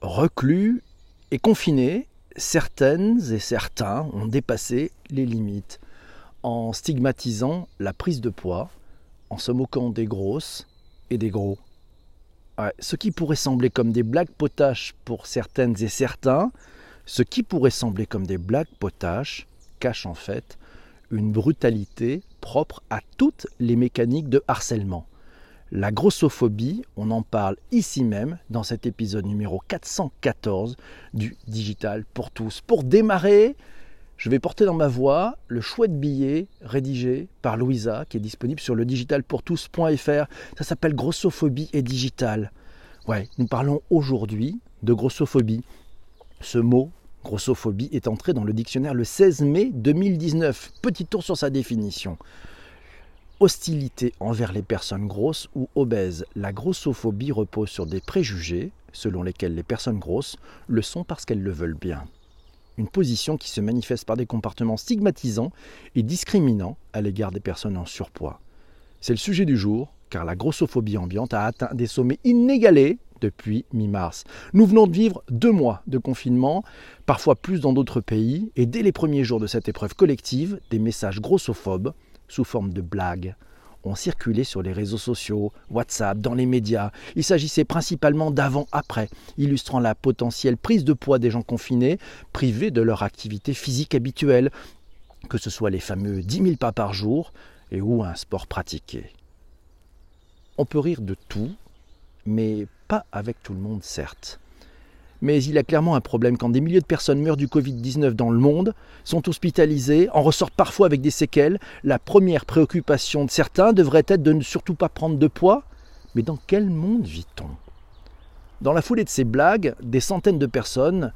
reclus et confinés, certaines et certains ont dépassé les limites en stigmatisant la prise de poids, en se moquant des grosses et des gros. ce qui pourrait sembler comme des blagues potaches pour certaines et certains, ce qui pourrait sembler comme des blagues potaches cache en fait une brutalité propre à toutes les mécaniques de harcèlement. La grossophobie, on en parle ici même dans cet épisode numéro 414 du Digital pour tous. Pour démarrer, je vais porter dans ma voix le chouette billet rédigé par Louisa qui est disponible sur le digitalpourtous.fr. Ça s'appelle Grossophobie et digital. Ouais, nous parlons aujourd'hui de grossophobie. Ce mot grossophobie est entré dans le dictionnaire le 16 mai 2019. Petit tour sur sa définition hostilité envers les personnes grosses ou obèses. La grossophobie repose sur des préjugés selon lesquels les personnes grosses le sont parce qu'elles le veulent bien. Une position qui se manifeste par des comportements stigmatisants et discriminants à l'égard des personnes en surpoids. C'est le sujet du jour, car la grossophobie ambiante a atteint des sommets inégalés depuis mi-mars. Nous venons de vivre deux mois de confinement, parfois plus dans d'autres pays, et dès les premiers jours de cette épreuve collective, des messages grossophobes sous forme de blagues ont circulé sur les réseaux sociaux, WhatsApp, dans les médias. Il s'agissait principalement d'avant-après, illustrant la potentielle prise de poids des gens confinés, privés de leur activité physique habituelle, que ce soit les fameux 10 000 pas par jour et ou un sport pratiqué. On peut rire de tout, mais pas avec tout le monde certes. Mais il a clairement un problème quand des milliers de personnes meurent du Covid-19 dans le monde, sont hospitalisées, en ressortent parfois avec des séquelles. La première préoccupation de certains devrait être de ne surtout pas prendre de poids. Mais dans quel monde vit-on? Dans la foulée de ces blagues, des centaines de personnes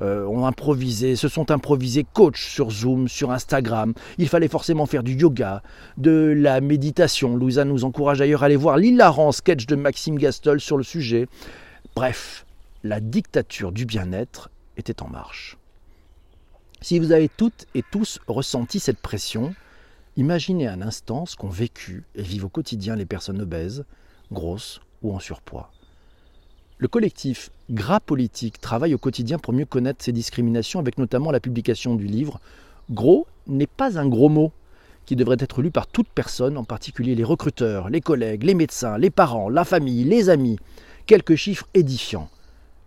euh, ont improvisé, se sont improvisés coach sur Zoom, sur Instagram. Il fallait forcément faire du yoga, de la méditation. Louisa nous encourage d'ailleurs à aller voir l'hilarant sketch de Maxime Gastol sur le sujet. Bref, la dictature du bien-être était en marche. Si vous avez toutes et tous ressenti cette pression, imaginez un instant ce qu'ont vécu et vivent au quotidien les personnes obèses, grosses ou en surpoids. Le collectif Gras Politique travaille au quotidien pour mieux connaître ces discriminations avec notamment la publication du livre Gros n'est pas un gros mot qui devrait être lu par toute personne, en particulier les recruteurs, les collègues, les médecins, les parents, la famille, les amis. Quelques chiffres édifiants.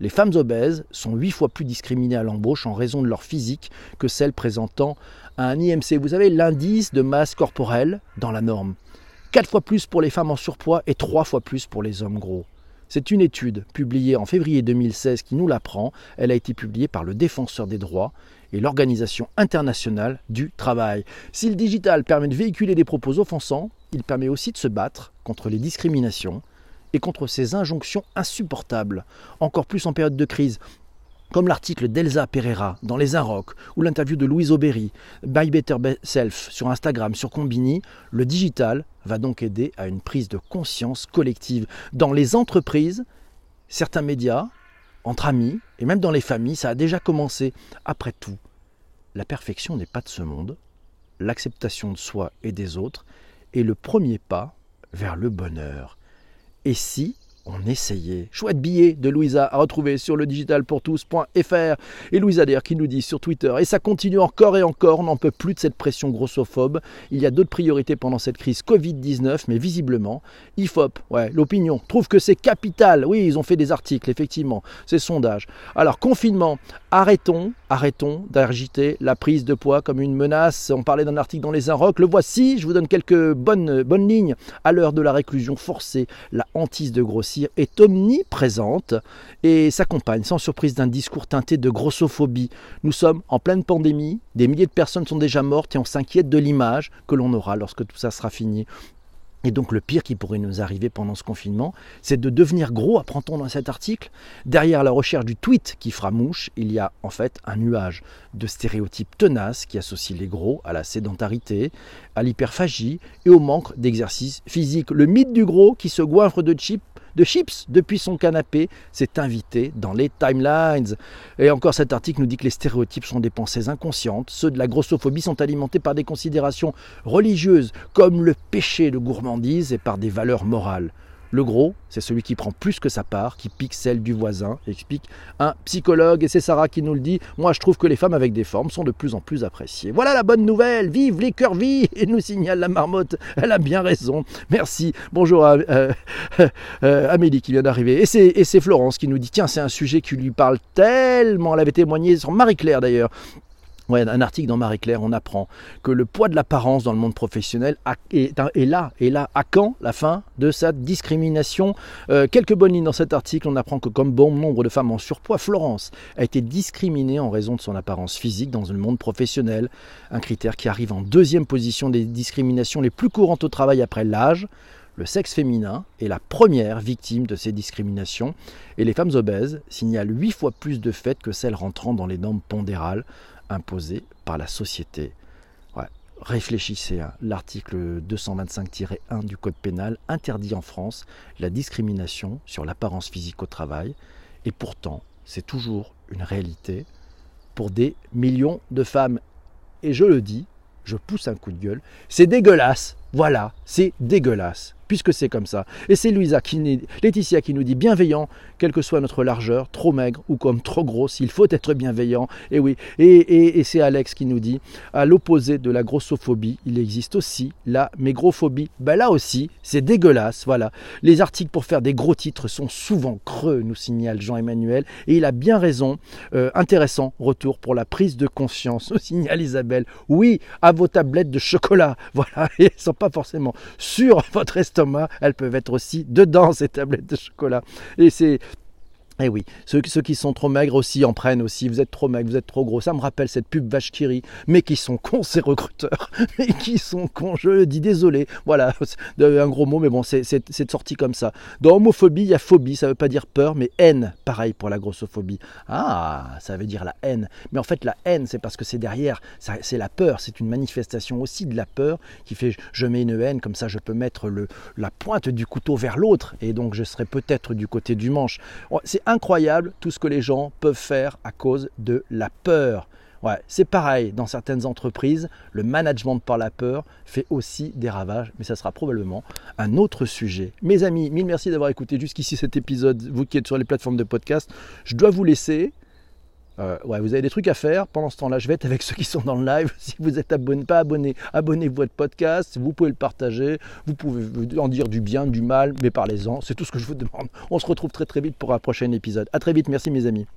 Les femmes obèses sont huit fois plus discriminées à l'embauche en raison de leur physique que celles présentant un IMC. Vous avez l'indice de masse corporelle dans la norme. Quatre fois plus pour les femmes en surpoids et trois fois plus pour les hommes gros. C'est une étude publiée en février 2016 qui nous l'apprend. Elle a été publiée par le Défenseur des droits et l'Organisation internationale du travail. Si le digital permet de véhiculer des propos offensants, il permet aussi de se battre contre les discriminations et contre ces injonctions insupportables, encore plus en période de crise, comme l'article d'Elsa Pereira dans Les Inrocks ou l'interview de Louise Aubéry, By Better Self sur Instagram, sur Combini, le digital va donc aider à une prise de conscience collective. Dans les entreprises, certains médias, entre amis et même dans les familles, ça a déjà commencé. Après tout, la perfection n'est pas de ce monde. L'acceptation de soi et des autres est le premier pas vers le bonheur. Et si on essayait. Chouette billet de Louisa à retrouver sur le digitalpourtous.fr. Et Louisa d'ailleurs qui nous dit sur Twitter, et ça continue encore et encore, on n'en peut plus de cette pression grossophobe. Il y a d'autres priorités pendant cette crise Covid-19, mais visiblement, IFOP, l'opinion, trouve que c'est capital. Oui, ils ont fait des articles, effectivement, ces sondages. Alors, confinement, arrêtons, arrêtons d'agiter la prise de poids comme une menace. On parlait d'un article dans les Inrocks, le voici, je vous donne quelques bonnes, bonnes lignes. À l'heure de la réclusion forcée, la hantise de grossir est omniprésente et s'accompagne sans surprise d'un discours teinté de grossophobie. Nous sommes en pleine pandémie, des milliers de personnes sont déjà mortes et on s'inquiète de l'image que l'on aura lorsque tout ça sera fini. Et donc le pire qui pourrait nous arriver pendant ce confinement, c'est de devenir gros, apprend-on dans cet article. Derrière la recherche du tweet qui fera mouche, il y a en fait un nuage de stéréotypes tenaces qui associent les gros à la sédentarité, à l'hyperphagie et au manque d'exercice physique. Le mythe du gros qui se goinfre de chips de chips depuis son canapé s'est invité dans les timelines. Et encore cet article nous dit que les stéréotypes sont des pensées inconscientes. Ceux de la grossophobie sont alimentés par des considérations religieuses comme le péché de gourmandise et par des valeurs morales. Le gros, c'est celui qui prend plus que sa part, qui pique celle du voisin, explique un psychologue, et c'est Sarah qui nous le dit. Moi, je trouve que les femmes avec des formes sont de plus en plus appréciées. Voilà la bonne nouvelle, vive les curvy Et nous signale la marmotte, elle a bien raison. Merci. Bonjour à euh, euh, Amélie qui vient d'arriver. Et c'est Florence qui nous dit, tiens, c'est un sujet qui lui parle tellement, elle avait témoigné sur Marie-Claire d'ailleurs, un article dans Marie-Claire, on apprend que le poids de l'apparence dans le monde professionnel est, là, et là. À quand la fin de sa discrimination? Euh, Quelques bonnes lignes dans cet article. On apprend que comme bon nombre de femmes en surpoids, Florence a été discriminée en raison de son apparence physique dans le monde professionnel. Un critère qui arrive en deuxième position des discriminations les plus courantes au travail après l'âge. Le sexe féminin est la première victime de ces discriminations et les femmes obèses signalent huit fois plus de faits que celles rentrant dans les normes pondérales imposé par la société. Réfléchissez, l'article 225-1 du Code pénal interdit en France la discrimination sur l'apparence physique au travail, et pourtant c'est toujours une réalité pour des millions de femmes. Et je le dis, je pousse un coup de gueule, c'est dégueulasse, voilà, c'est dégueulasse puisque c'est comme ça. Et c'est qui, Laetitia qui nous dit bienveillant, quelle que soit notre largeur, trop maigre ou comme trop grosse, il faut être bienveillant. Et oui, et, c'est Alex qui nous dit, à l'opposé de la grossophobie, il existe aussi la mégrophobie. Ben là aussi, c'est dégueulasse, voilà. Les articles pour faire des gros titres sont souvent creux, nous signale Jean-Emmanuel, et il a bien raison. Euh, intéressant retour pour la prise de conscience, nous signale Isabelle. Oui, à vos tablettes de chocolat, voilà, pas forcément sur votre estomac elles peuvent être aussi dedans ces tablettes de chocolat. Et c'est eh oui, ceux, qui sont trop maigres aussi en prennent aussi. Vous êtes trop maigre, vous êtes trop gros. Ça me rappelle cette pub vache qui Mais qui sont cons ces recruteurs. Mais qui sont cons, je le dis, désolé. Voilà, un gros mot, mais bon, c'est sorti comme ça. Dans homophobie, il y a phobie, ça ne veut pas dire peur, mais haine. Pareil pour la grossophobie. Ah, ça veut dire la haine. Mais en fait, la haine, c'est parce que c'est derrière, c'est la peur. C'est une manifestation aussi de la peur qui fait je mets une haine, comme ça je peux mettre le, la pointe du couteau vers l'autre. Et donc je serai peut-être du côté du manche. C'est incroyable tout ce que les gens peuvent faire à cause de la peur. C'est pareil dans certaines entreprises, le management par la peur fait aussi des ravages, mais ça sera probablement un autre sujet. Mes amis, mille merci d'avoir écouté jusqu'ici cet épisode, vous qui êtes sur les plateformes de podcast. Je dois vous laisser. Euh, ouais, vous avez des trucs à faire. Pendant ce temps-là, je vais être avec ceux qui sont dans le live. Si vous êtes abonné, pas abonné, abonnez-vous à votre podcast. Vous pouvez le partager. Vous pouvez en dire du bien, du mal, mais parlez-en. C'est tout ce que je vous demande. On se retrouve très très vite pour un prochain épisode. À très vite. Merci mes amis.